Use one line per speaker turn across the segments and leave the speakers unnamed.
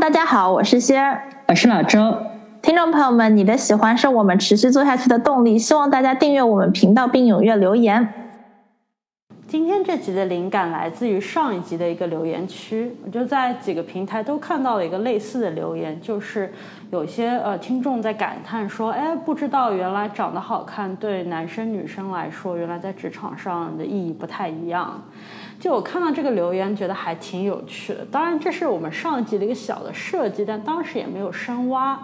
大家好，我是仙儿，
我是老周。
听众朋友们，你的喜欢是我们持续做下去的动力，希望大家订阅我们频道并踊跃留言。
今天这集的灵感来自于上一集的一个留言区，我就在几个平台都看到了一个类似的留言，就是有些呃听众在感叹说：“哎，不知道原来长得好看对男生女生来说，原来在职场上的意义不太一样。”就我看到这个留言，觉得还挺有趣的。当然，这是我们上一集的一个小的设计，但当时也没有深挖。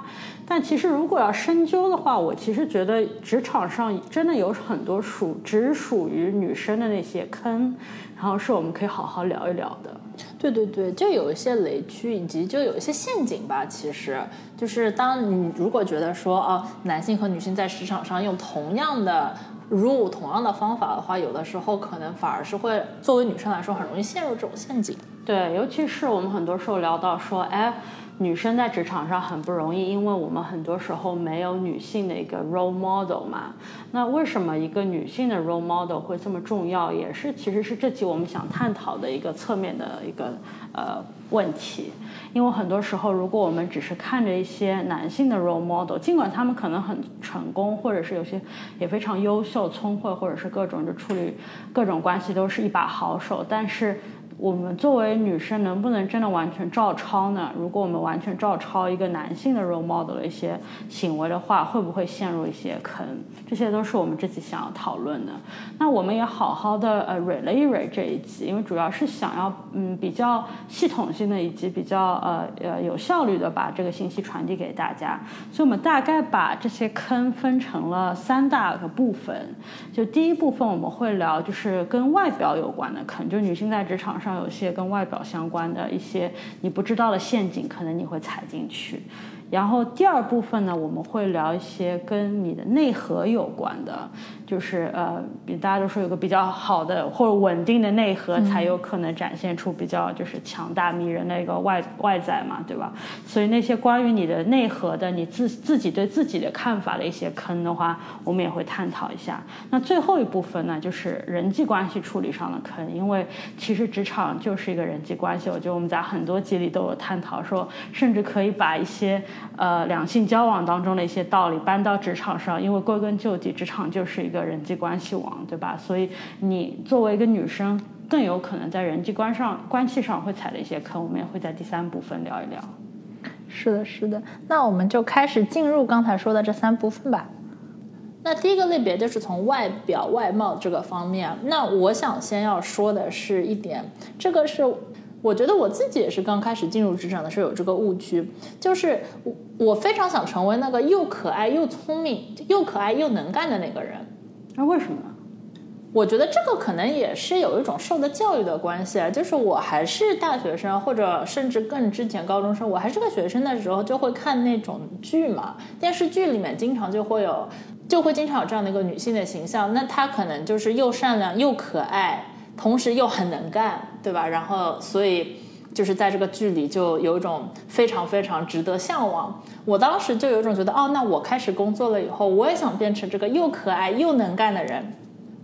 但其实，如果要深究的话，我其实觉得职场上真的有很多属只属于女生的那些坑，然后是我们可以好好聊一聊的。
对对对，就有一些雷区，以及就有一些陷阱吧。其实就是当你如果觉得说，哦，男性和女性在职场上用同样的。如果同样的方法的话，有的时候可能反而是会作为女生来说很容易陷入这种陷阱。
对，尤其是我们很多时候聊到说，哎，女生在职场上很不容易，因为我们很多时候没有女性的一个 role model 嘛。那为什么一个女性的 role model 会这么重要？也是其实是这期我们想探讨的一个侧面的一个呃问题。因为很多时候，如果我们只是看着一些男性的 role model，尽管他们可能很成功，或者是有些也非常优秀、聪慧，或者是各种就处理各种关系都是一把好手，但是。我们作为女生，能不能真的完全照抄呢？如果我们完全照抄一个男性的 role model 的一些行为的话，会不会陷入一些坑？这些都是我们这集想要讨论的。那我们也好好的呃 re 了一 r e 这一集，因为主要是想要嗯比较系统性的以及比较呃呃有效率的把这个信息传递给大家。所以我们大概把这些坑分成了三大个部分。就第一部分我们会聊就是跟外表有关的坑，就女性在职场上。上有些跟外表相关的一些你不知道的陷阱，可能你会踩进去。然后第二部分呢，我们会聊一些跟你的内核有关的。就是呃，比大家都说有个比较好的或者稳定的内核，才有可能展现出比较就是强大迷人的一个外外在嘛，对吧？所以那些关于你的内核的，你自自己对自己的看法的一些坑的话，我们也会探讨一下。那最后一部分呢，就是人际关系处理上的坑，因为其实职场就是一个人际关系。我觉得我们在很多集里都有探讨说，甚至可以把一些呃两性交往当中的一些道理搬到职场上，因为归根究底，职场就是一个。人际关系网，对吧？所以你作为一个女生，更有可能在人际关上关系上会踩的一些坑，我们也会在第三部分聊一聊。
是的，是的。那我们就开始进入刚才说的这三部分吧。那第一个类别就是从外表外貌这个方面。那我想先要说的是一点，这个是。我觉得我自己也是刚开始进入职场的时候有这个误区，就是我我非常想成为那个又可爱又聪明又可爱又能干的那个人。
那为什么呢？
我觉得这个可能也是有一种受的教育的关系啊，就是我还是大学生，或者甚至更之前高中生，我还是个学生的时候，就会看那种剧嘛，电视剧里面经常就会有，就会经常有这样的一个女性的形象，那她可能就是又善良又可爱。同时又很能干，对吧？然后，所以就是在这个剧里就有一种非常非常值得向往。我当时就有一种觉得，哦，那我开始工作了以后，我也想变成这个又可爱又能干的人。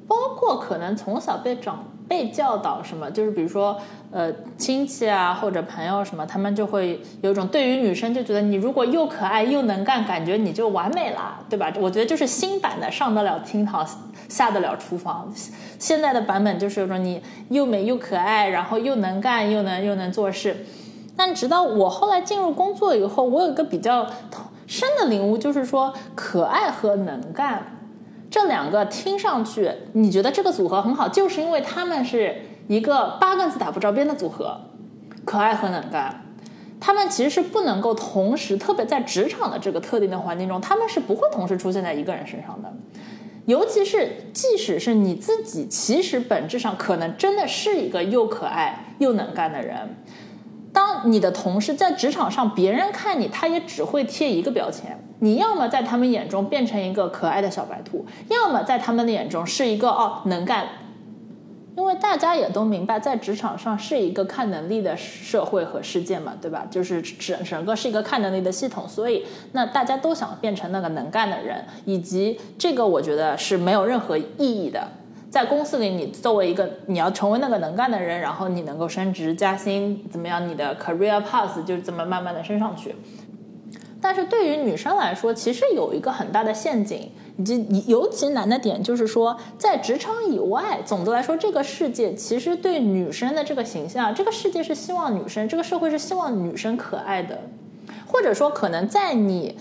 包括可能从小被长辈教导什么，就是比如说。呃，亲戚啊，或者朋友什么，他们就会有一种对于女生就觉得你如果又可爱又能干，感觉你就完美了，对吧？我觉得就是新版的上得了厅堂，下得了厨房。现在的版本就是有种你又美又可爱，然后又能干又能又能做事。但直到我后来进入工作以后，我有一个比较深的领悟，就是说可爱和能干这两个听上去你觉得这个组合很好，就是因为他们是。一个八竿子打不着边的组合，可爱和能干，他们其实是不能够同时，特别在职场的这个特定的环境中，他们是不会同时出现在一个人身上的。尤其是即使是你自己，其实本质上可能真的是一个又可爱又能干的人。当你的同事在职场上，别人看你，他也只会贴一个标签：你要么在他们眼中变成一个可爱的小白兔，要么在他们的眼中是一个哦能干。因为大家也都明白，在职场上是一个看能力的社会和世界嘛，对吧？就是整整个是一个看能力的系统，所以那大家都想变成那个能干的人，以及这个我觉得是没有任何意义的。在公司里，你作为一个你要成为那个能干的人，然后你能够升职加薪，怎么样？你的 career path 就是这么慢慢的升上去。但是对于女生来说，其实有一个很大的陷阱，以及尤其难的点就是说，在职场以外，总的来说，这个世界其实对女生的这个形象，这个世界是希望女生，这个社会是希望女生可爱的，或者说，可能在你。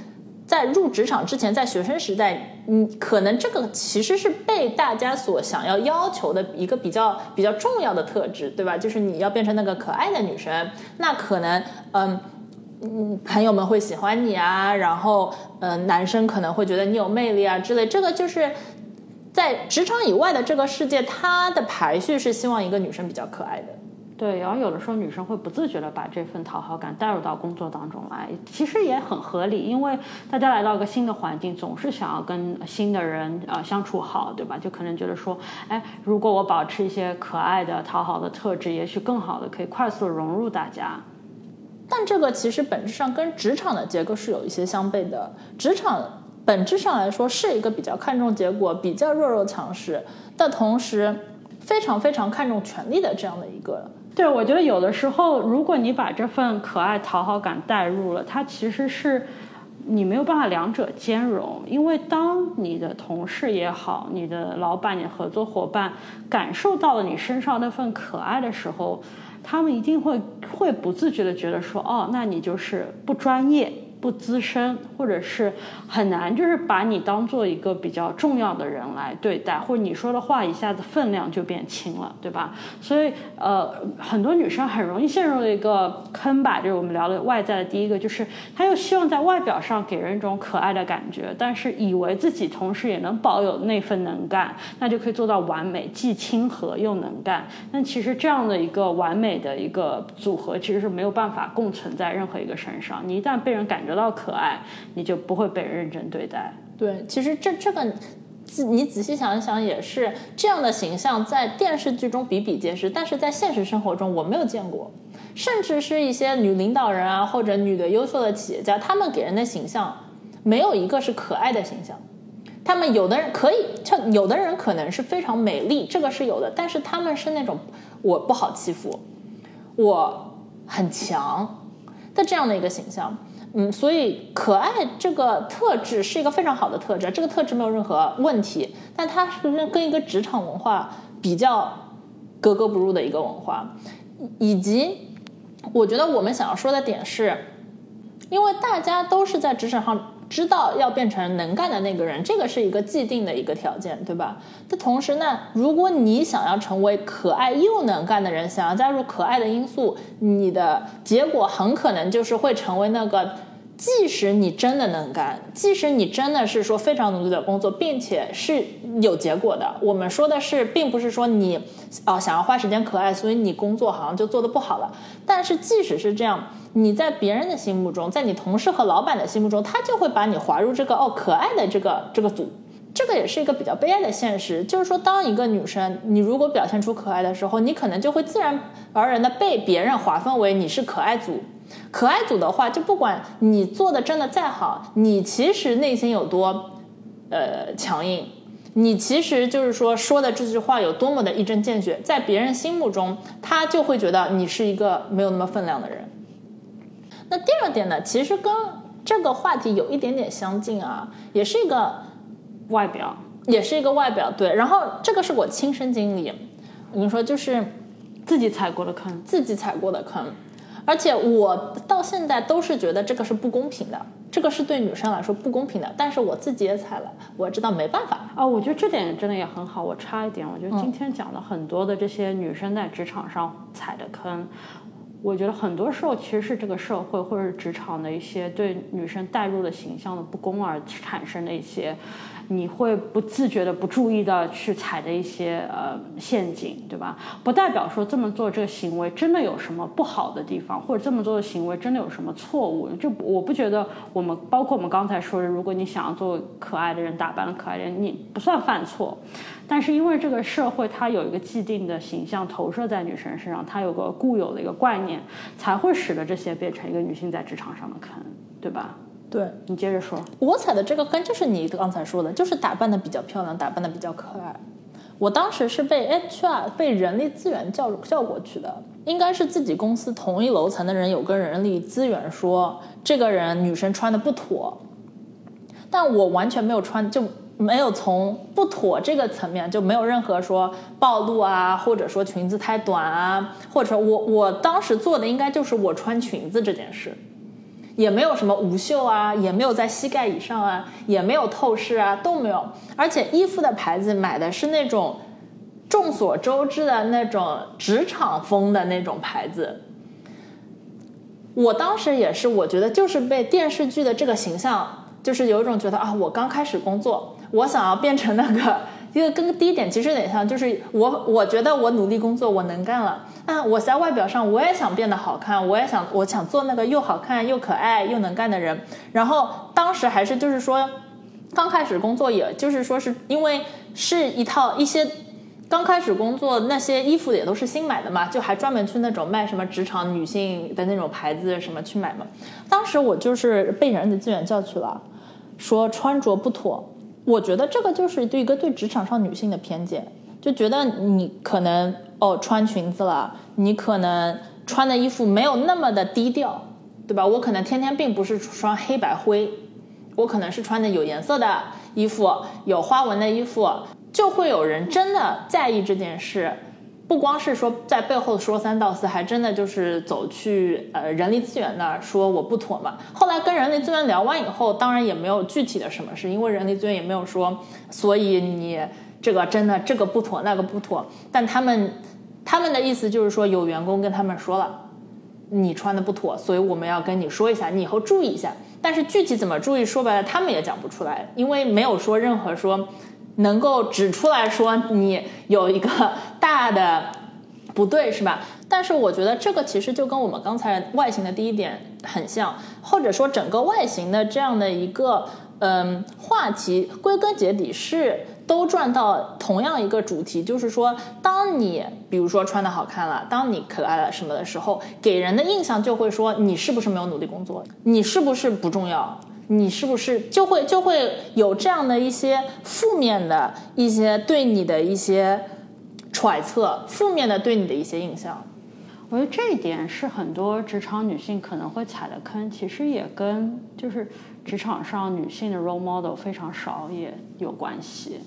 在入职场之前，在学生时代，你，可能这个其实是被大家所想要要求的一个比较比较重要的特质，对吧？就是你要变成那个可爱的女生，那可能，嗯嗯，朋友们会喜欢你啊，然后，嗯，男生可能会觉得你有魅力啊之类。这个就是在职场以外的这个世界，它的排序是希望一个女生比较可爱的。
对，然后有的时候女生会不自觉的把这份讨好感带入到工作当中来，其实也很合理，因为大家来到一个新的环境，总是想要跟新的人呃相处好，对吧？就可能觉得说，哎，如果我保持一些可爱的、讨好的特质，也许更好的可以快速融入大家。
但这个其实本质上跟职场的结构是有一些相悖的，职场本质上来说是一个比较看重结果、比较弱肉强食但同时，非常非常看重权力的这样的一个。
对，我觉得有的时候，如果你把这份可爱讨好感带入了，它其实是你没有办法两者兼容。因为当你的同事也好，你的老板、你的合作伙伴感受到了你身上那份可爱的时候，他们一定会会不自觉的觉得说，哦，那你就是不专业。不资深，或者是很难，就是把你当做一个比较重要的人来对待，或者你说的话一下子分量就变轻了，对吧？所以，呃，很多女生很容易陷入了一个坑吧，就是我们聊的外在的第一个，就是她又希望在外表上给人一种可爱的感觉，但是以为自己同时也能保有那份能干，那就可以做到完美，既亲和又能干。但其实这样的一个完美的一个组合，其实是没有办法共存在任何一个身上。你一旦被人感觉，得到可爱，你就不会被认真对待。
对，其实这这个，你仔细想一想，也是这样的形象在电视剧中比比皆是，但是在现实生活中我没有见过。甚至是一些女领导人啊，或者女的优秀的企业家，他们给人的形象没有一个是可爱的形象。他们有的人可以，有的人可能是非常美丽，这个是有的，但是他们是那种我不好欺负，我很强的这样的一个形象。嗯，所以可爱这个特质是一个非常好的特质，这个特质没有任何问题。但它是跟跟一个职场文化比较格格不入的一个文化，以及我觉得我们想要说的点是，因为大家都是在职场上知道要变成能干的那个人，这个是一个既定的一个条件，对吧？但同时呢，如果你想要成为可爱又能干的人，想要加入可爱的因素，你的结果很可能就是会成为那个。即使你真的能干，即使你真的是说非常努力的工作，并且是有结果的，我们说的是，并不是说你啊想要花时间可爱，所以你工作好像就做的不好了。但是即使是这样，你在别人的心目中，在你同事和老板的心目中，他就会把你划入这个哦可爱的这个这个组。这个也是一个比较悲哀的现实，就是说，当一个女生你如果表现出可爱的时候，你可能就会自然而然的被别人划分为你是可爱组。可爱组的话，就不管你做的真的再好，你其实内心有多呃强硬，你其实就是说说的这句话有多么的一针见血，在别人心目中，他就会觉得你是一个没有那么分量的人。那第二点呢，其实跟这个话题有一点点相近啊，也是一个
外表，
也是一个外表。对，然后这个是我亲身经历，我跟你说，就是
自己踩过的坑，
自己踩过的坑。而且我到现在都是觉得这个是不公平的，这个是对女生来说不公平的。但是我自己也踩了，我知道没办法
啊。我觉得这点真的也很好。我插一点，我觉得今天讲了很多的这些女生在职场上踩的坑，我觉得很多时候其实是这个社会或者职场的一些对女生带入的形象的不公而产生的一些你会不自觉的、不注意的去踩的一些呃陷阱，对吧？不代表说这么做这个行为真的有什么不好的地方，或者这么做的行为真的有什么错误。就我不觉得我们包括我们刚才说的，如果你想要做可爱的人，打扮的可爱的人，你不算犯错。但是因为这个社会它有一个既定的形象投射在女生身上，它有个固有的一个观念，才会使得这些变成一个女性在职场上的坑，对吧？
对
你接着说，
我踩的这个坑就是你刚才说的，就是打扮的比较漂亮，打扮的比较可爱。我当时是被 HR 被人力资源叫叫过去的，应该是自己公司同一楼层的人有跟人力资源说，这个人女生穿的不妥，但我完全没有穿，就没有从不妥这个层面就没有任何说暴露啊，或者说裙子太短啊，或者我我当时做的应该就是我穿裙子这件事。也没有什么无袖啊，也没有在膝盖以上啊，也没有透视啊，都没有。而且衣服的牌子买的是那种众所周知的那种职场风的那种牌子。我当时也是，我觉得就是被电视剧的这个形象，就是有一种觉得啊，我刚开始工作，我想要变成那个。一个跟第一点其实有点像，就是我我觉得我努力工作，我能干了。那我在外表上我也想变得好看，我也想我想做那个又好看又可爱又能干的人。然后当时还是就是说，刚开始工作，也就是说是因为是一套一些刚开始工作那些衣服也都是新买的嘛，就还专门去那种卖什么职场女性的那种牌子什么去买嘛。当时我就是被人力资源叫去了，说穿着不妥。我觉得这个就是对一个对职场上女性的偏见，就觉得你可能哦穿裙子了，你可能穿的衣服没有那么的低调，对吧？我可能天天并不是穿黑白灰，我可能是穿的有颜色的衣服，有花纹的衣服，就会有人真的在意这件事。不光是说在背后说三道四，还真的就是走去呃人力资源那儿说我不妥嘛。后来跟人力资源聊完以后，当然也没有具体的什么事，因为人力资源也没有说，所以你这个真的这个不妥那个不妥。但他们他们的意思就是说，有员工跟他们说了，你穿的不妥，所以我们要跟你说一下，你以后注意一下。但是具体怎么注意，说白了他们也讲不出来，因为没有说任何说。能够指出来说你有一个大的不对是吧？但是我觉得这个其实就跟我们刚才外形的第一点很像，或者说整个外形的这样的一个嗯话题，归根结底是都转到同样一个主题，就是说，当你比如说穿的好看了，当你可爱了什么的时候，给人的印象就会说你是不是没有努力工作，你是不是不重要。你是不是就会就会有这样的一些负面的一些对你的一些揣测，负面的对你的一些印象？
我觉得这一点是很多职场女性可能会踩的坑，其实也跟就是职场上女性的 role model 非常少也有关系。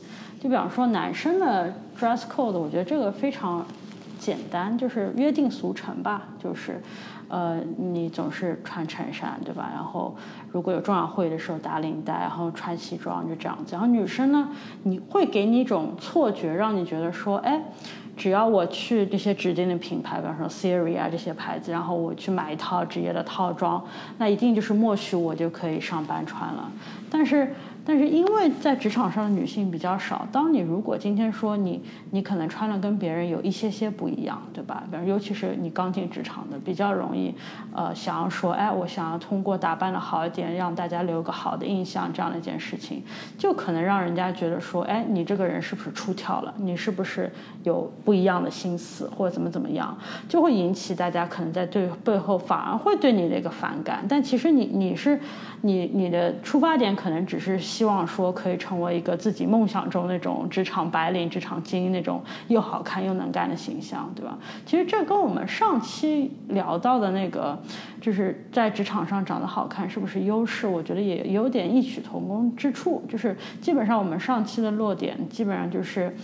就比方说男生的 dress code，我觉得这个非常简单，就是约定俗成吧，就是。呃，你总是穿衬衫，对吧？然后如果有重要会议的时候打领带，然后穿西装，就这样子。然后女生呢，你会给你一种错觉，让你觉得说，哎，只要我去这些指定的品牌，比方说 Siri 啊这些牌子，然后我去买一套职业的套装，那一定就是默许我就可以上班穿了。但是。但是因为在职场上的女性比较少，当你如果今天说你你可能穿了跟别人有一些些不一样，对吧？比如尤其是你刚进职场的，比较容易，呃，想要说，哎，我想要通过打扮的好一点，让大家留个好的印象，这样的一件事情，就可能让人家觉得说，哎，你这个人是不是出挑了？你是不是有不一样的心思，或者怎么怎么样，就会引起大家可能在对背后反而会对你的一个反感。但其实你你是你你的出发点可能只是。希望说可以成为一个自己梦想中那种职场白领、职场精英那种又好看又能干的形象，对吧？其实这跟我们上期聊到的那个，就是在职场上长得好看是不是优势？我觉得也有点异曲同工之处。就是基本上我们上期的落点，基本上就是，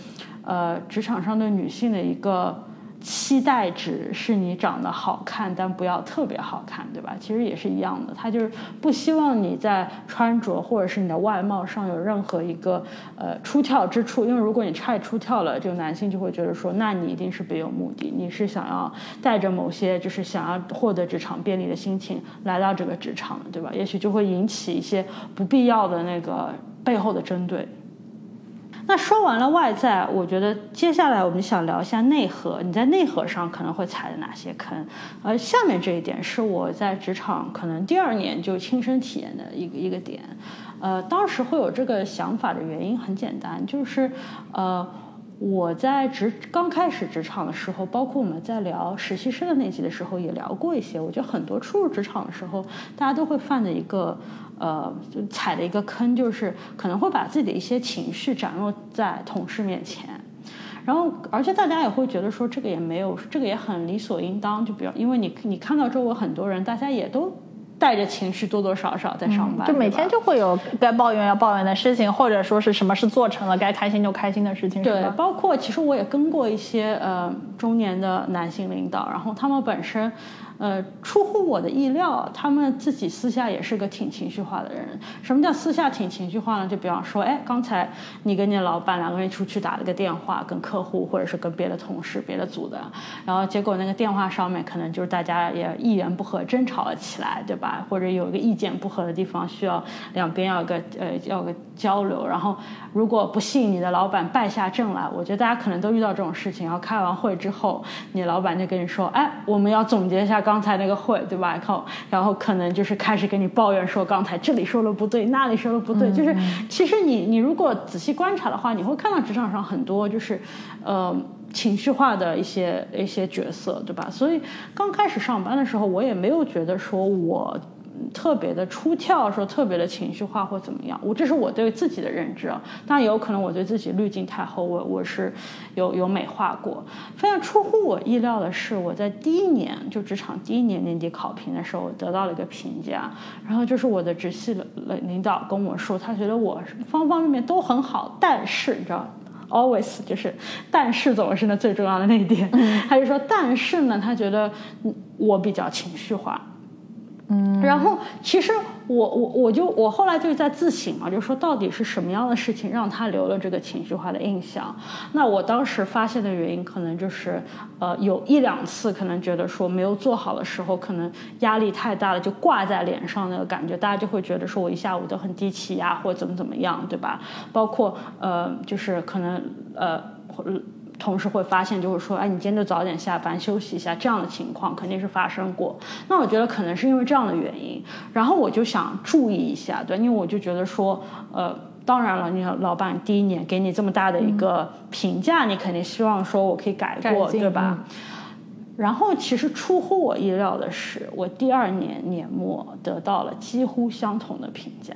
呃，职场上对女性的一个。期待值是你长得好看，但不要特别好看，对吧？其实也是一样的，他就是不希望你在穿着或者是你的外貌上有任何一个呃出挑之处，因为如果你太出挑了，就男性就会觉得说，那你一定是别有目的，你是想要带着某些就是想要获得职场便利的心情来到这个职场，对吧？也许就会引起一些不必要的那个背后的针对。那说完了外在，我觉得接下来我们想聊一下内核。你在内核上可能会踩的哪些坑？而下面这一点是我在职场可能第二年就亲身体验的一个一个点。呃，当时会有这个想法的原因很简单，就是呃。我在职刚开始职场的时候，包括我们在聊实习生的那集的时候，也聊过一些。我觉得很多初入职场的时候，大家都会犯的一个呃，就踩的一个坑，就是可能会把自己的一些情绪展露在同事面前，然后而且大家也会觉得说这个也没有，这个也很理所应当。就比如，因为你你看到周围很多人，大家也都。带着情绪多多少少在上班，
就每天就会有该抱怨要抱怨的事情，或者说是什么事做成了该开心就开心的事情。
对，包括其实我也跟过一些呃中年的男性领导，然后他们本身。呃，出乎我的意料，他们自己私下也是个挺情绪化的人。什么叫私下挺情绪化呢？就比方说，哎，刚才你跟你老板两个人出去打了个电话，跟客户或者是跟别的同事、别的组的，然后结果那个电话上面可能就是大家也一言不合，争吵了起来，对吧？或者有一个意见不合的地方，需要两边要个呃要个交流。然后如果不幸你的老板败下阵来，我觉得大家可能都遇到这种事情。然后开完会之后，你老板就跟你说，哎，我们要总结一下刚。刚才那个会对吧？然后，然后可能就是开始跟你抱怨说，刚才这里说了不对，那里说了不对。就是其实你你如果仔细观察的话，你会看到职场上很多就是，呃，情绪化的一些一些角色，对吧？所以刚开始上班的时候，我也没有觉得说我。特别的出跳，说特别的情绪化或怎么样，我这是我对自己的认知啊。当然有可能我对自己滤镜太厚，我我是有有美化过。非常出乎我意料的是，我在第一年就职场第一年年底考评的时候，得到了一个评价。然后就是我的直系的领导跟我说，他觉得我方方面面都很好，但是你知道，always 就是但是总是呢最重要的那一点，他就说但是呢，他觉得我比较情绪化。
嗯，
然后其实我我我就我后来就是在自省嘛，就是说到底是什么样的事情让他留了这个情绪化的印象？那我当时发现的原因可能就是，呃，有一两次可能觉得说没有做好的时候，可能压力太大了，就挂在脸上那个感觉，大家就会觉得说我一下午都很低气压或怎么怎么样，对吧？包括呃，就是可能呃。同事会发现，就是说，哎，你今天就早点下班休息一下，这样的情况肯定是发生过。那我觉得可能是因为这样的原因，然后我就想注意一下，对，因为我就觉得说，呃，当然了，你老板第一年给你这么大的一个评价，你肯定希望说我可以改过，对吧？然后其实出乎我意料的是，我第二年年末得到了几乎相同的评价，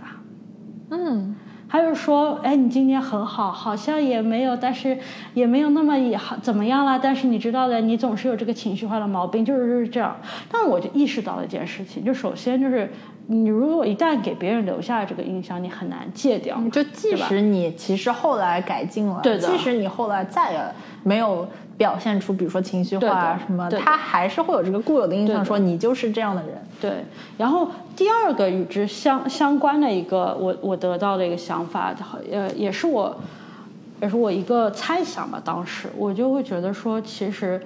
嗯。
他就说：“哎，你今天很好，好像也没有，但是也没有那么也好怎么样了。但是你知道的，你总是有这个情绪化的毛病，就是就是这样。但我就意识到了一件事情，就首先就是你如果一旦给别人留下了这个印象，你很难戒掉。
就即使你其实后来改进了，
对
的，即使你后来再也没有。”表现出，比如说情绪化啊什么，他还是会有这个固有的印象，说你就是这样的人。
对。然后第二个与之相相关的一个，我我得到的一个想法，呃，也是我，也是我一个猜想吧。当时我就会觉得说，其实。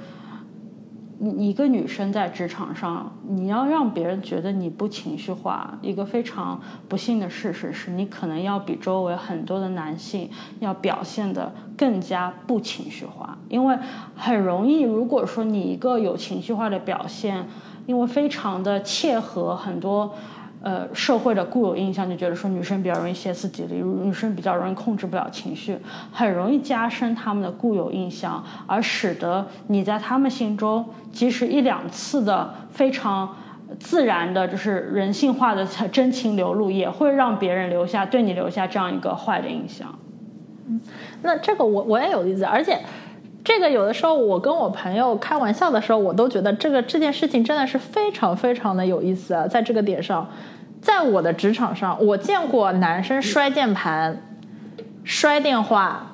你一个女生在职场上，你要让别人觉得你不情绪化，一个非常不幸的事实是你可能要比周围很多的男性要表现的更加不情绪化，因为很容易，如果说你一个有情绪化的表现，因为非常的切合很多。呃，社会的固有印象就觉得说女生比较容易歇斯底里，女生比较容易控制不了情绪，很容易加深他们的固有印象，而使得你在他们心中，即使一两次的非常自然的，就是人性化的真情流露，也会让别人留下对你留下这样一个坏的印象。
嗯，那这个我我也有例子，而且。这个有的时候，我跟我朋友开玩笑的时候，我都觉得这个这件事情真的是非常非常的有意思啊！在这个点上，在我的职场上，我见过男生摔键盘、摔电话，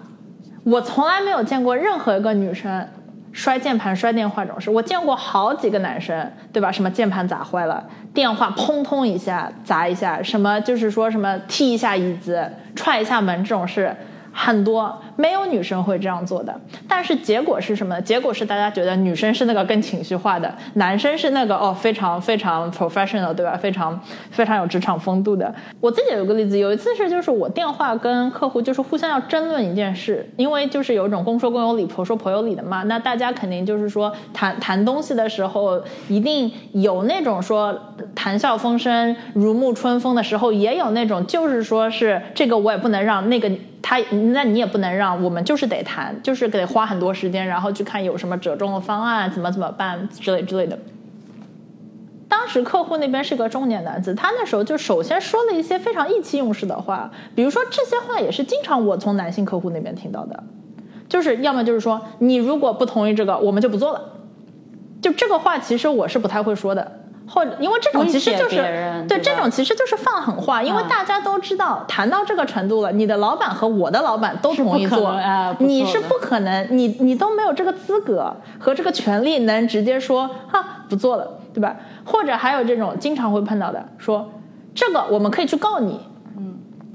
我从来没有见过任何一个女生摔键盘、摔电话这种事。我见过好几个男生，对吧？什么键盘砸坏了，电话砰通一下砸一下，什么就是说什么踢一下椅子、踹一下门这种事很多。没有女生会这样做的。但是结果是什么呢？结果是大家觉得女生是那个更情绪化的，男生是那个哦非常非常 professional，对吧？非常非常有职场风度的。我自己有个例子，有一次是就是我电话跟客户就是互相要争论一件事，因为就是有一种公说公有理，婆说婆有理的嘛。那大家肯定就是说谈谈东西的时候，一定有那种说谈笑风生、如沐春风的时候，也有那种就是说是这个我也不能让那个他，那你也不能让，我们就是得谈，就是得花很多时间，然后去看有什么折中的方案，怎么怎么办之类之类的。当时客户那边是个中年男子，他那时候就首先说了一些非常意气用事的话，比如说这些话也是经常我从男性客户那边听到的，就是要么就是说你如果不同意这个，我们就不做了。就这个话其实我是不太会说的，或者因为这种其实就是对这种其实就是放狠话，因为大家都知道谈到这个程度了，你的老板和我的老板都同意做，你是不可能，你你都没有这个资格和这个权利能直接说哈不做了。对吧？或者还有这种经常会碰到的，说这个我们可以去告你，嗯，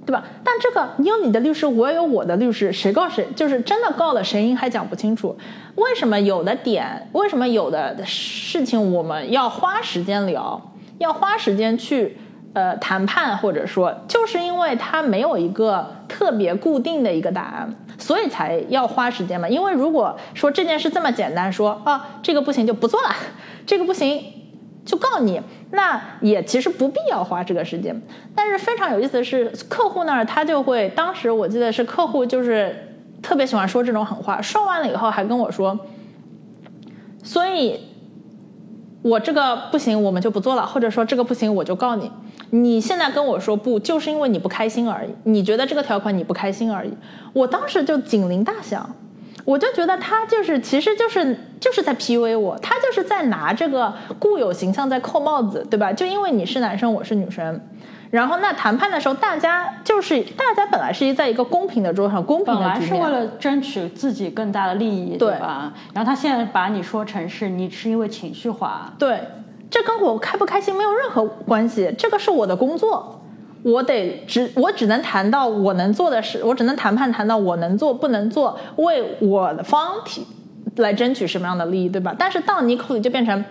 对吧？但这个你有你的律师，我有我的律师，谁告谁，就是真的告了，谁赢还讲不清楚。为什么有的点，为什么有的事情我们要花时间聊，要花时间去呃谈判，或者说就是因为它没有一个特别固定的一个答案，所以才要花时间嘛。因为如果说这件事这么简单，说啊这个不行就不做了，这个不行。就告你，那也其实不必要花这个时间。但是非常有意思的是，客户那儿他就会，当时我记得是客户就是特别喜欢说这种狠话，说完了以后还跟我说，所以我这个不行，我们就不做了，或者说这个不行，我就告你。你现在跟我说不，就是因为你不开心而已，你觉得这个条款你不开心而已。我当时就警铃大响。我就觉得他就是，其实就是就是在 PUA 我，他就是在拿这个固有形象在扣帽子，对吧？就因为你是男生，我是女生，然后那谈判的时候，大家就是大家本来是在一个公平的桌上，公平的
本来是为了争取自己更大的利益，对吧？然后他现在把你说成是你是因为情绪化，
对，这跟我开不开心没有任何关系，这个是我的工作。我得只我只能谈到我能做的事，我只能谈判谈到我能做不能做，为我的方体来争取什么样的利益，对吧？但是到你口里就变成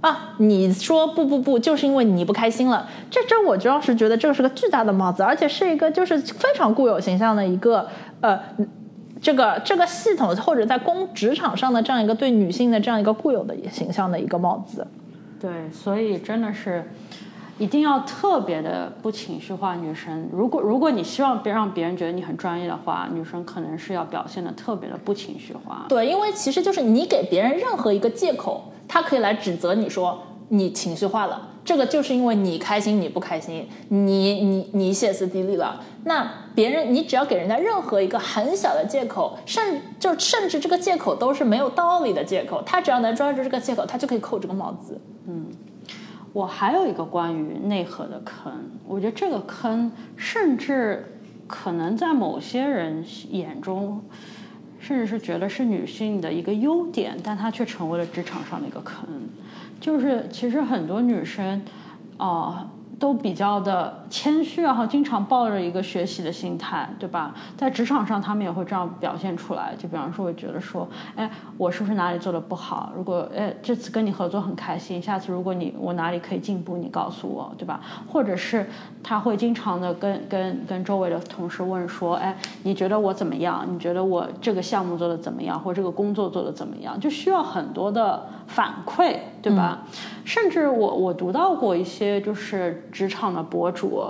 啊，你说不不不，就是因为你不开心了。这这我主要是觉得这是个巨大的帽子，而且是一个就是非常固有形象的一个呃，这个这个系统或者在公职场上的这样一个对女性的这样一个固有的形象的一个帽子。
对，所以真的是。一定要特别的不情绪化，女生。如果如果你希望别让别人觉得你很专业的话，女生可能是要表现的特别的不情绪化。
对，因为其实就是你给别人任何一个借口，他可以来指责你说你情绪化了，这个就是因为你开心你不开心，你你你歇斯底里了。那别人你只要给人家任何一个很小的借口，甚就甚至这个借口都是没有道理的借口，他只要能抓住这个借口，他就可以扣这个帽子。
嗯。我还有一个关于内核的坑，我觉得这个坑甚至可能在某些人眼中，甚至是觉得是女性的一个优点，但它却成为了职场上的一个坑。就是其实很多女生，啊。都比较的谦虚，然后经常抱着一个学习的心态，对吧？在职场上，他们也会这样表现出来。就比方说，会觉得说，哎，我是不是哪里做的不好？如果，哎，这次跟你合作很开心，下次如果你我哪里可以进步，你告诉我，对吧？或者是他会经常的跟跟跟周围的同事问说，哎，你觉得我怎么样？你觉得我这个项目做的怎么样？或者这个工作做的怎么样？就需要很多的反馈，对吧？甚至我我读到过一些就是职场的博主，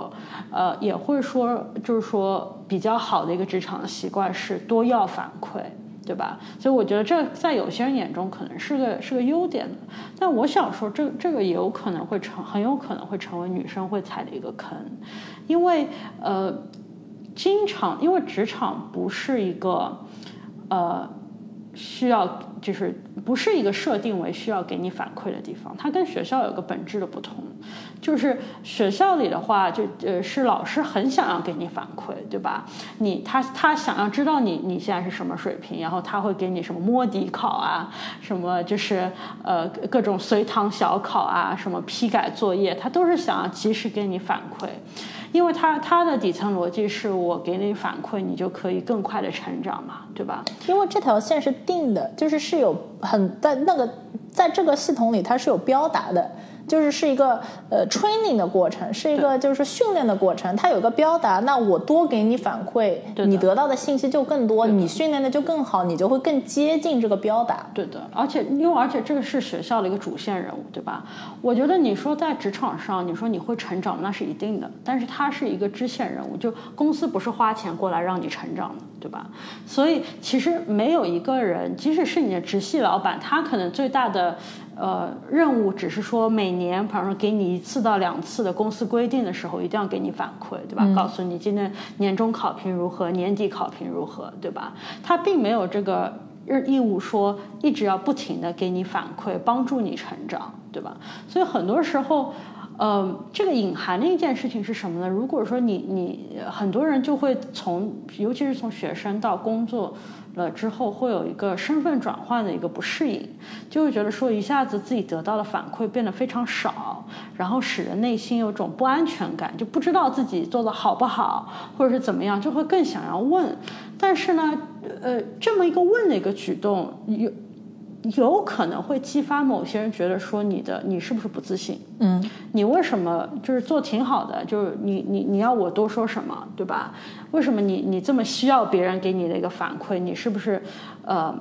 呃，也会说，就是说比较好的一个职场的习惯是多要反馈，对吧？所以我觉得这在有些人眼中可能是个是个优点的，但我想说，这这个也有可能会成，很有可能会成为女生会踩的一个坑，因为呃，经常因为职场不是一个呃需要。就是不是一个设定为需要给你反馈的地方，它跟学校有个本质的不同。就是学校里的话，就呃是老师很想要给你反馈，对吧？你他他想要知道你你现在是什么水平，然后他会给你什么摸底考啊，什么就是呃各种随堂小考啊，什么批改作业，他都是想要及时给你反馈。因为它它的底层逻辑是我给你反馈，你就可以更快的成长嘛，对吧？
因为这条线是定的，就是是有很在那个在这个系统里它是有标答的。就是是一个呃 training 的过程，是一个就是训练的过程。它有个标达，那我多给你反馈，你得到的信息就更多，你训练的就更好，你就会更接近这个标达。
对的，而且因为而且这个是学校的一个主线任务，对吧？我觉得你说在职场上，你说你会成长，那是一定的，但是它是一个支线任务，就公司不是花钱过来让你成长的，对吧？所以其实没有一个人，即使是你的直系老板，他可能最大的。呃，任务只是说每年，比方说给你一次到两次的公司规定的时候，一定要给你反馈，对吧？告诉你今年年终考评如何，年底考评如何，对吧？他并没有这个义务说一直要不停的给你反馈，帮助你成长，对吧？所以很多时候，呃，这个隐含的一件事情是什么呢？如果说你你很多人就会从，尤其是从学生到工作。了之后会有一个身份转换的一个不适应，就会觉得说一下子自己得到的反馈变得非常少，然后使人内心有种不安全感，就不知道自己做的好不好，或者是怎么样，就会更想要问。但是呢，呃，这么一个问的一个举动有。有可能会激发某些人觉得说你的你是不是不自信？
嗯，
你为什么就是做挺好的？就是你你你要我多说什么，对吧？为什么你你这么需要别人给你的一个反馈？你是不是呃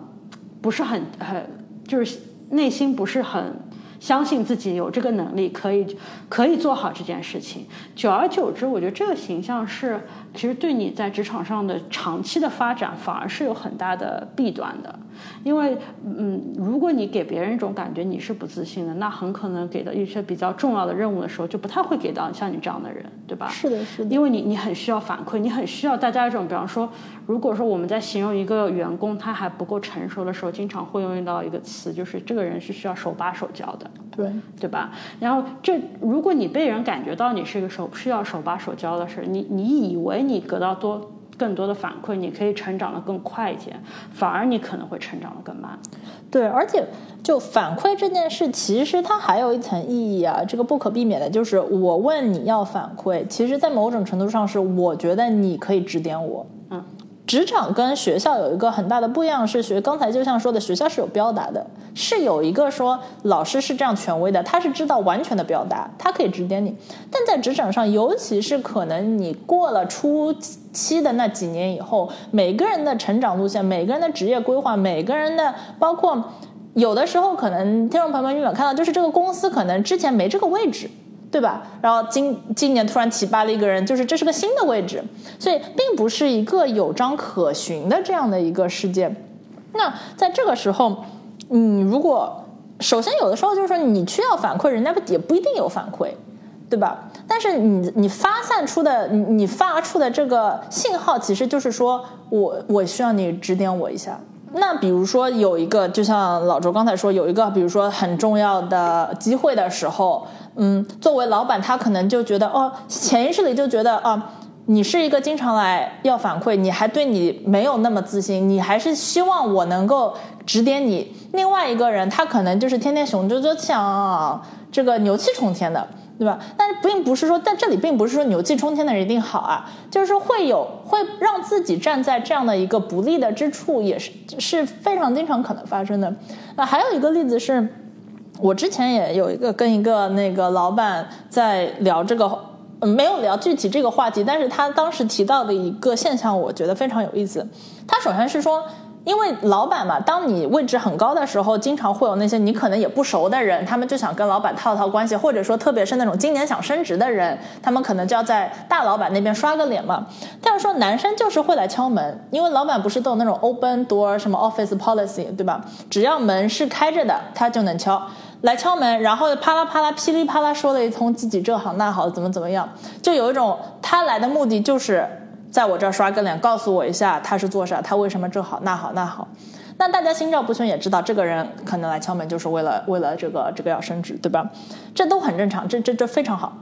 不是很很就是内心不是很相信自己有这个能力可以可以做好这件事情？久而久之，我觉得这个形象是其实对你在职场上的长期的发展反而是有很大的弊端的。因为，嗯，如果你给别人一种感觉你是不自信的，那很可能给到一些比较重要的任务的时候，就不太会给到像你这样的人，对吧？
是的，是的。
因为你你很需要反馈，你很需要大家一种，比方说，如果说我们在形容一个员工他还不够成熟的时候，经常会用到一个词，就是这个人是需要手把手教的，
对
对吧？然后这如果你被人感觉到你是一个手需要手把手教的事，你你以为你得到多。更多的反馈，你可以成长的更快一些，反而你可能会成长的更慢。
对，而且就反馈这件事，其实它还有一层意义啊，这个不可避免的就是我问你要反馈，其实在某种程度上是我觉得你可以指点我。
嗯。
职场跟学校有一个很大的不一样，是学刚才就像说的，学校是有标达的，是有一个说老师是这样权威的，他是知道完全的表达，他可以指点你。但在职场上，尤其是可能你过了初期的那几年以后，每个人的成长路线、每个人的职业规划、每个人的包括有的时候可能听众朋友们有没有看到，就是这个公司可能之前没这个位置。对吧？然后今今年突然提拔了一个人，就是这是个新的位置，所以并不是一个有章可循的这样的一个事件。那在这个时候，你如果首先有的时候就是说你需要反馈，人家不也不一定有反馈，对吧？但是你你发散出的你你发出的这个信号，其实就是说我我需要你指点我一下。那比如说有一个，就像老周刚才说，有一个比如说很重要的机会的时候。嗯，作为老板，他可能就觉得哦，潜意识里就觉得啊，你是一个经常来要反馈，你还对你没有那么自信，你还是希望我能够指点你。另外一个人，他可能就是天天雄赳赳气昂昂，这个牛气冲天的，对吧？但是并不是说但这里，并不是说牛气冲天的人一定好啊，就是说会有会让自己站在这样的一个不利的之处，也是是非常经常可能发生的。那还有一个例子是。我之前也有一个跟一个那个老板在聊这个，没有聊具体这个话题，但是他当时提到的一个现象，我觉得非常有意思。他首先是说，因为老板嘛，当你位置很高的时候，经常会有那些你可能也不熟的人，他们就想跟老板套套关系，或者说特别是那种今年想升职的人，他们可能就要在大老板那边刷个脸嘛。但是说男生就是会来敲门，因为老板不是都有那种 open door 什么 office policy 对吧？只要门是开着的，他就能敲。来敲门，然后啪啦啪啦、噼里啪啦说了一通自己这好那好怎么怎么样，就有一种他来的目的就是在我这儿刷个脸，告诉我一下他是做啥，他为什么这好那好那好。那大家心照不宣，也知道这个人可能来敲门就是为了为了这个这个要升职，对吧？这都很正常，这这这非常好。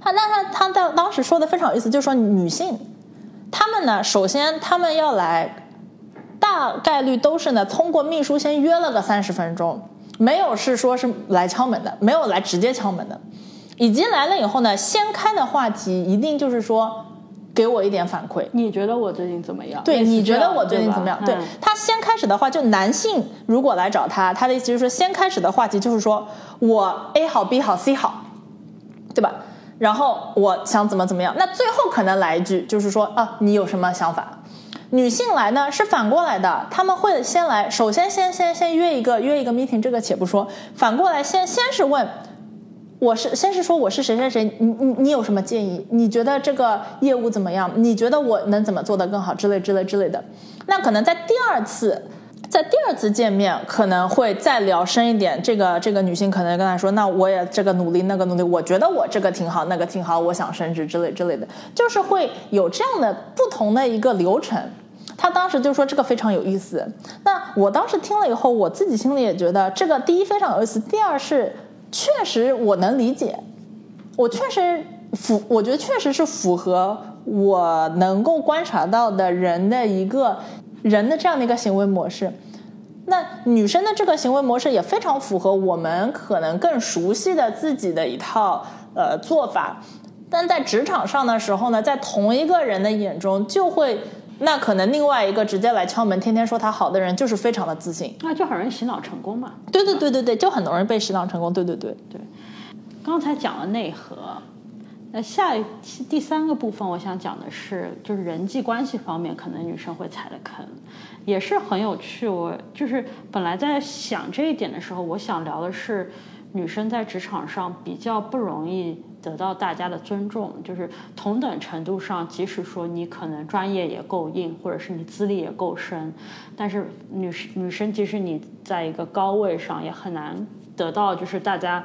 他那他他在当时说的非常有意思，就是说女性，她们呢，首先她们要来，大概率都是呢通过秘书先约了个三十分钟。没有是说是来敲门的，没有来直接敲门的。以及来了以后呢，先开的话题一定就是说。给我一点反馈，
你觉得我最近怎么样？
对，你觉得我最近怎么样？对他先开始的话，就男性如果来找他，他的意思就是说，先开始的话题就是说我 A 好 B 好 C 好，对吧？然后我想怎么怎么样，那最后可能来一句就是说啊，你有什么想法？女性来呢是反过来的，他们会先来，首先先先先约一个约一个 meeting，这个且不说，反过来先先是问。我是先是说我是谁谁谁，你你你有什么建议？你觉得这个业务怎么样？你觉得我能怎么做得更好？之类之类之类的。那可能在第二次，在第二次见面可能会再聊深一点。这个这个女性可能跟他说：“那我也这个努力，那个努力，我觉得我这个挺好，那个挺好，我想升职之类之类的。”就是会有这样的不同的一个流程。他当时就说这个非常有意思。那我当时听了以后，我自己心里也觉得这个第一非常有意思，第二是。确实，我能理解，我确实符，我觉得确实是符合我能够观察到的人的一个人的这样的一个行为模式。那女生的这个行为模式也非常符合我们可能更熟悉的自己的一套呃做法。但在职场上的时候呢，在同一个人的眼中就会。那可能另外一个直接来敲门，天天说他好的人，就是非常的自信，
那就很容易洗脑成功嘛。
对对对对对，就很多人被洗脑成功。对对对
对。刚才讲了内核，那下一第三个部分，我想讲的是，就是人际关系方面，可能女生会踩的坑，也是很有趣。我就是本来在想这一点的时候，我想聊的是女生在职场上比较不容易。得到大家的尊重，就是同等程度上，即使说你可能专业也够硬，或者是你资历也够深，但是女生女生即使你在一个高位上，也很难得到就是大家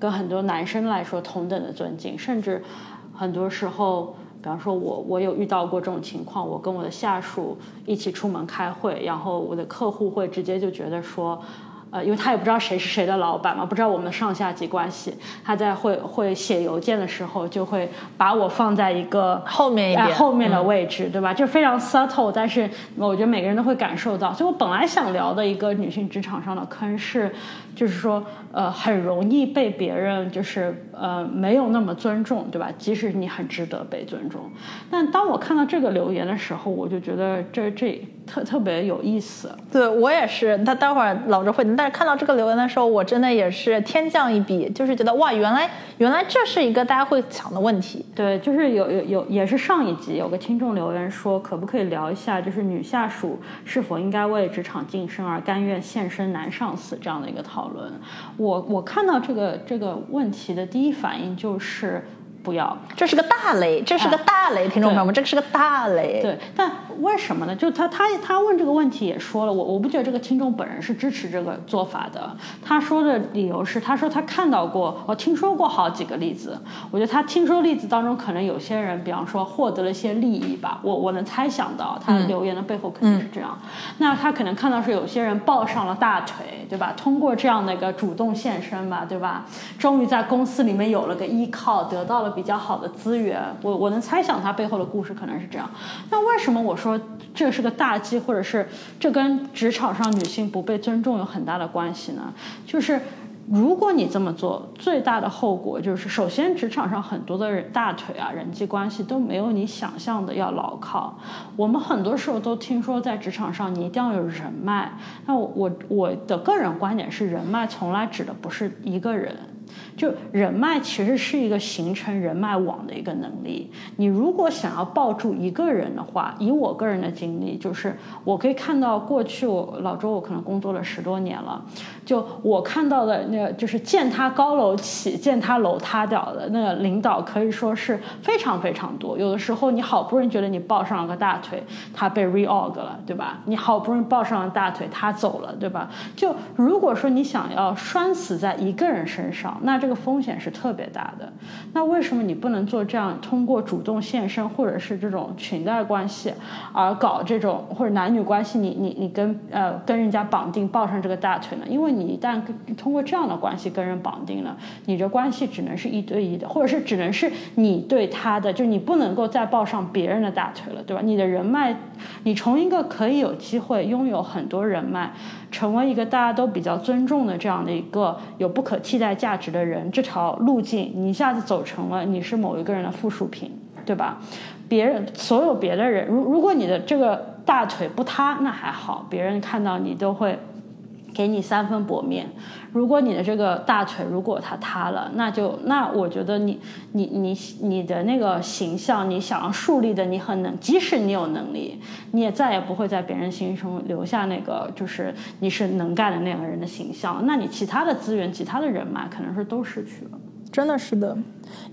跟很多男生来说同等的尊敬，甚至很多时候，比方说我我有遇到过这种情况，我跟我的下属一起出门开会，然后我的客户会直接就觉得说。呃，因为他也不知道谁是谁的老板嘛，不知道我们的上下级关系。他在会会写邮件的时候，就会把我放在一个
后面一点
后面的位置，对吧？就非常 subtle，但是我觉得每个人都会感受到。所以我本来想聊的一个女性职场上的坑是。就是说，呃，很容易被别人就是呃没有那么尊重，对吧？即使你很值得被尊重，但当我看到这个留言的时候，我就觉得这这特特别有意思。
对我也是，他待会儿老着会，但是看到这个留言的时候，我真的也是天降一笔，就是觉得哇，原来原来这是一个大家会想的问题。
对，就是有有有，也是上一集有个听众留言说，可不可以聊一下，就是女下属是否应该为职场晋升而甘愿献身男上司这样的一个讨。讨论，我我看到这个这个问题的第一反应就是。不要，
这是个大雷，这是个大雷，听众朋友们，这个是个大雷。
对，但为什么呢？就他他他问这个问题也说了，我我不觉得这个听众本人是支持这个做法的。他说的理由是，他说他看到过，我听说过好几个例子。我觉得他听说例子当中，可能有些人，比方说获得了一些利益吧。我我能猜想到他留言的背后肯定是这样。那他可能看到是有些人抱上了大腿，对吧？通过这样的一个主动献身吧，对吧？终于在公司里面有了个依靠，得到了。比较好的资源，我我能猜想它背后的故事可能是这样。那为什么我说这是个大忌，或者是这跟职场上女性不被尊重有很大的关系呢？就是如果你这么做，最大的后果就是，首先职场上很多的人大腿啊，人际关系都没有你想象的要牢靠。我们很多时候都听说，在职场上你一定要有人脉。那我我的个人观点是，人脉从来指的不是一个人。就人脉其实是一个形成人脉网的一个能力。你如果想要抱住一个人的话，以我个人的经历，就是我可以看到过去我老周，我可能工作了十多年了，就我看到的那就是见他高楼起，见他楼塌掉的那个领导，可以说是非常非常多。有的时候你好不容易觉得你抱上了个大腿，他被 reorg 了，对吧？你好不容易抱上了大腿，他走了，对吧？就如果说你想要拴死在一个人身上，那这个风险是特别大的。那为什么你不能做这样通过主动献身，或者是这种裙带关系，而搞这种或者男女关系？你你你跟呃跟人家绑定抱上这个大腿呢？因为你一旦通过这样的关系跟人绑定了，你这关系只能是一对一的，或者是只能是你对他的，就你不能够再抱上别人的大腿了，对吧？你的人脉，你从一个可以有机会拥有很多人脉，成为一个大家都比较尊重的这样的一个有不可替代价值。的人，这条路径你一下子走成了你是某一个人的附属品，对吧？别人所有别的人，如如果你的这个大腿不塌，那还好，别人看到你都会。给你三分薄面。如果你的这个大腿如果它塌了，那就那我觉得你你你你的那个形象，你想要树立的，你很能，即使你有能力，你也再也不会在别人心中留下那个就是你是能干的那个人的形象。那你其他的资源、其他的人脉，可能是都失去了。
真的是的，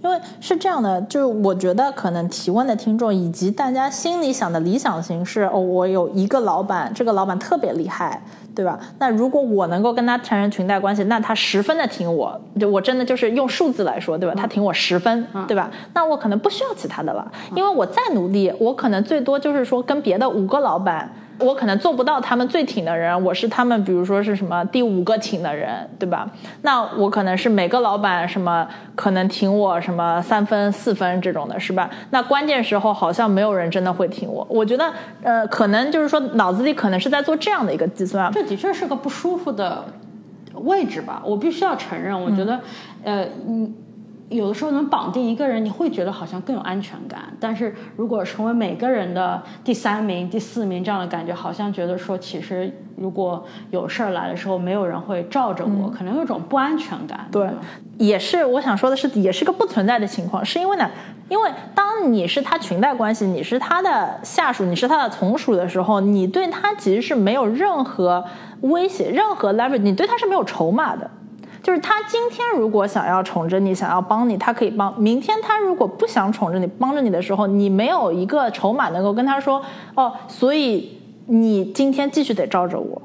因为是这样的，就我觉得可能提问的听众以及大家心里想的理想型是：哦，我有一个老板，这个老板特别厉害。对吧？那如果我能够跟他产生裙带关系，那他十分的挺我，就我真的就是用数字来说，对吧？他挺我十分，对吧？那我可能不需要其他的了，因为我再努力，我可能最多就是说跟别的五个老板。我可能做不到他们最挺的人，我是他们，比如说是什么第五个挺的人，对吧？那我可能是每个老板什么可能挺我什么三分四分这种的，是吧？那关键时候好像没有人真的会挺我。我觉得，呃，可能就是说脑子里可能是在做这样的一个计算。
这的确是个不舒服的位置吧？我必须要承认，我觉得，呃，嗯。有的时候能绑定一个人，你会觉得好像更有安全感。但是如果成为每个人的第三名、第四名这样的感觉，好像觉得说，其实如果有事儿来的时候，没有人会罩着我，可能有种不安全感。
对，也是我想说的是，也是个不存在的情况。是因为呢，因为当你是他裙带关系，你是他的下属，你是他的从属的时候，你对他其实是没有任何威胁、任何 leverage，你对他是没有筹码的。就是他今天如果想要宠着你，想要帮你，他可以帮；明天他如果不想宠着你，帮着你的时候，你没有一个筹码能够跟他说哦，所以你今天继续得罩着我。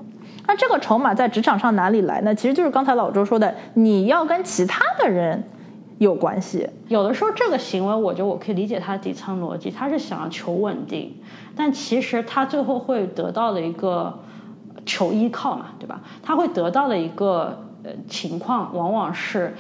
那这个筹码在职场上哪里来呢？其实就是刚才老周说的，你要跟其他的人有关系。
有的时候这个行为，我觉得我可以理解他的底层逻辑，他是想要求稳定，但其实他最后会得到的一个求依靠嘛，对吧？他会得到的一个。情况往往是，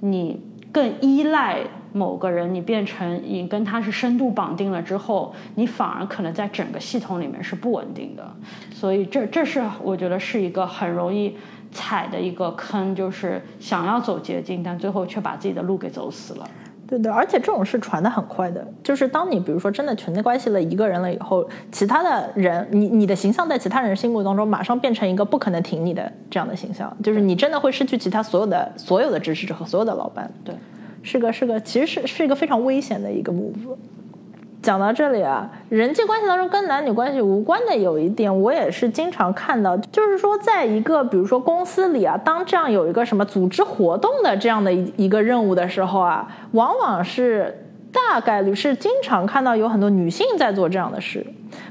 你更依赖某个人，你变成你跟他是深度绑定了之后，你反而可能在整个系统里面是不稳定的。所以这这是我觉得是一个很容易踩的一个坑，就是想要走捷径，但最后却把自己的路给走死了。
对的，而且这种事传的很快的，就是当你比如说真的裙带关系了一个人了以后，其他的人，你你的形象在其他人心目当中马上变成一个不可能挺你的这样的形象，就是你真的会失去其他所有的所有的支持者和所有的老板。
对，
是个是个，其实是是一个非常危险的一个 move。讲到这里啊，人际关系当中跟男女关系无关的有一点，我也是经常看到，就是说，在一个比如说公司里啊，当这样有一个什么组织活动的这样的一一个任务的时候啊，往往是大概率是经常看到有很多女性在做这样的事。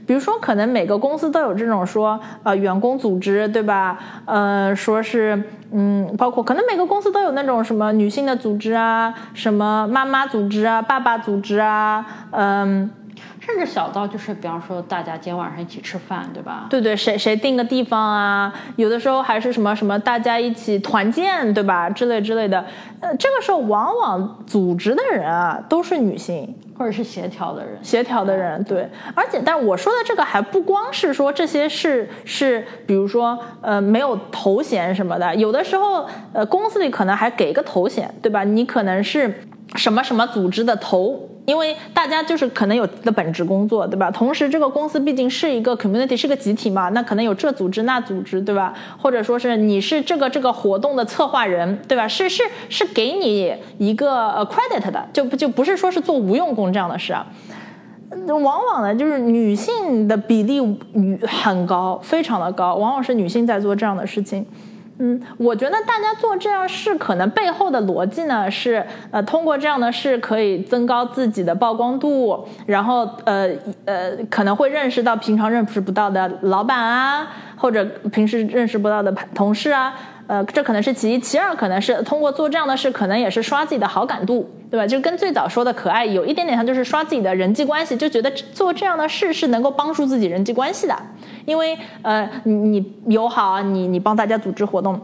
比如说，可能每个公司都有这种说呃员工组织，对吧？呃，说是嗯，包括可能每个公司都有那种什么女性的组织啊，什么妈妈组织啊，爸爸组织啊，嗯。
甚至小到就是，比方说大家今天晚上一起吃饭，对吧？
对对，谁谁定个地方啊？有的时候还是什么什么，大家一起团建，对吧？之类之类的。呃，这个时候往往组织的人啊都是女性，
或者是协调的人，
协调的人。对，而且，但我说的这个还不光是说这些事是，比如说呃没有头衔什么的，有的时候呃公司里可能还给个头衔，对吧？你可能是什么什么组织的头。因为大家就是可能有的本职工作，对吧？同时，这个公司毕竟是一个 community，是个集体嘛，那可能有这组织那组织，对吧？或者说是你是这个这个活动的策划人，对吧？是是是给你一个呃 credit 的，就不就不是说是做无用功这样的事啊。往往呢，就是女性的比例女很高，非常的高，往往是女性在做这样的事情。嗯，我觉得大家做这样事，可能背后的逻辑呢是，呃，通过这样的事可以增高自己的曝光度，然后呃呃，可能会认识到平常认识不到的老板啊，或者平时认识不到的同事啊。呃，这可能是其一，其二可能是通过做这样的事，可能也是刷自己的好感度，对吧？就跟最早说的可爱有一点点像，就是刷自己的人际关系，就觉得做这样的事是能够帮助自己人际关系的，因为呃，你你友好，你你帮大家组织活动，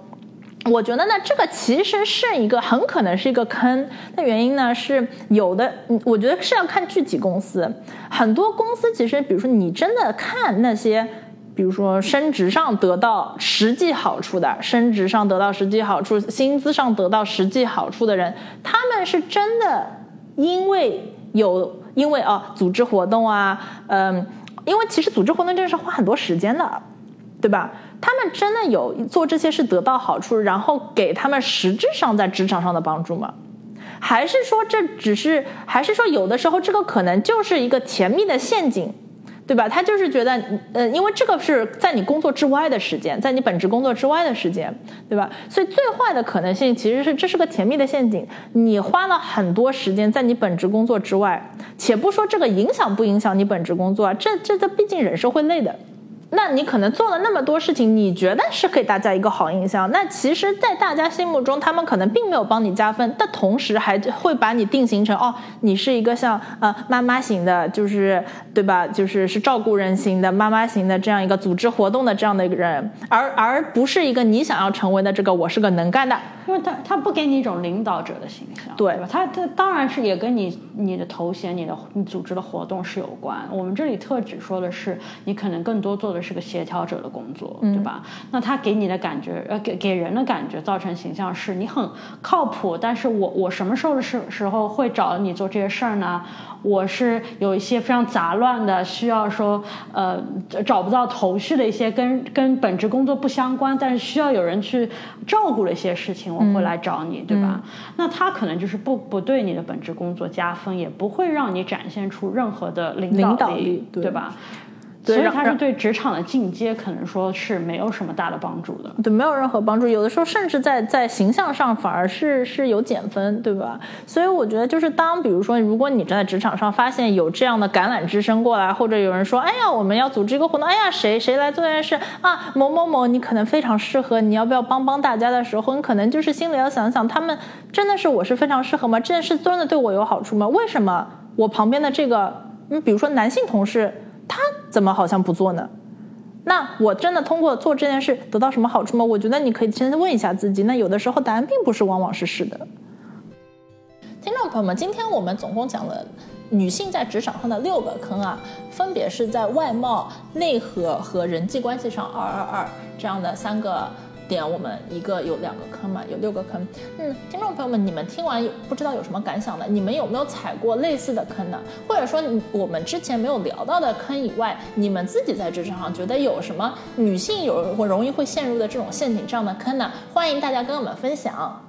我觉得呢，这个其实是一个很可能是一个坑的原因呢，是有的，我觉得是要看具体公司，很多公司其实，比如说你真的看那些。比如说升职上得到实际好处的，升职上得到实际好处，薪资上得到实际好处的人，他们是真的因为有因为啊组织活动啊，嗯，因为其实组织活动真的是花很多时间的，对吧？他们真的有做这些事得到好处，然后给他们实质上在职场上的帮助吗？还是说这只是，还是说有的时候这个可能就是一个甜蜜的陷阱？对吧？他就是觉得，呃，因为这个是在你工作之外的时间，在你本职工作之外的时间，对吧？所以最坏的可能性其实是这是个甜蜜的陷阱。你花了很多时间在你本职工作之外，且不说这个影响不影响你本职工作啊，这这这毕竟人是会累的。那你可能做了那么多事情，你觉得是给大家一个好印象？那其实，在大家心目中，他们可能并没有帮你加分，但同时还会把你定型成哦，你是一个像呃妈妈型的，就是对吧？就是是照顾人型的妈妈型的这样一个组织活动的这样的一个人，而而不是一个你想要成为的这个我是个能干的，
因为他他不给你一种领导者的形象，
对
吧？他他当然是也跟你你的头衔、你的你组织的活动是有关。我们这里特指说的是，你可能更多做的。是个协调者的工作，对吧？那他给你的感觉，呃，给给人的感觉，造成形象是你很靠谱。但是我我什么时候的时时候会找你做这些事儿呢？我是有一些非常杂乱的，需要说呃找不到头绪的一些跟跟本职工作不相关，但是需要有人去照顾的一些事情，我会来找你，对吧？那他可能就是不不对你的本职工作加分，也不会让你展现出任何的领
导
力，对吧？所以它是对职场的进阶，可能说是没有什么大的帮助的。
对，没有任何帮助。有的时候甚至在在形象上反而是是有减分，对吧？所以我觉得，就是当比如说，如果你在职场上发现有这样的橄榄枝声过来，或者有人说：“哎呀，我们要组织一个活动，哎呀，谁谁来做这件事啊？某某某，你可能非常适合，你要不要帮帮大家的时候，你可能就是心里要想想，他们真的是我是非常适合吗？这件事真的对我有好处吗？为什么我旁边的这个，嗯，比如说男性同事？他怎么好像不做呢？那我真的通过做这件事得到什么好处吗？我觉得你可以先问一下自己。那有的时候答案并不是往往是是的。听众朋友们，今天我们总共讲了女性在职场上的六个坑啊，分别是在外貌、内核和人际关系上二二二这样的三个。点我们一个有两个坑嘛，有六个坑。嗯，听众朋友们，你们听完有不知道有什么感想的？你们有没有踩过类似的坑呢？或者说，我们之前没有聊到的坑以外，你们自己在职场上觉得有什么女性有或容易会陷入的这种陷阱这样的坑呢？欢迎大家跟我们分享。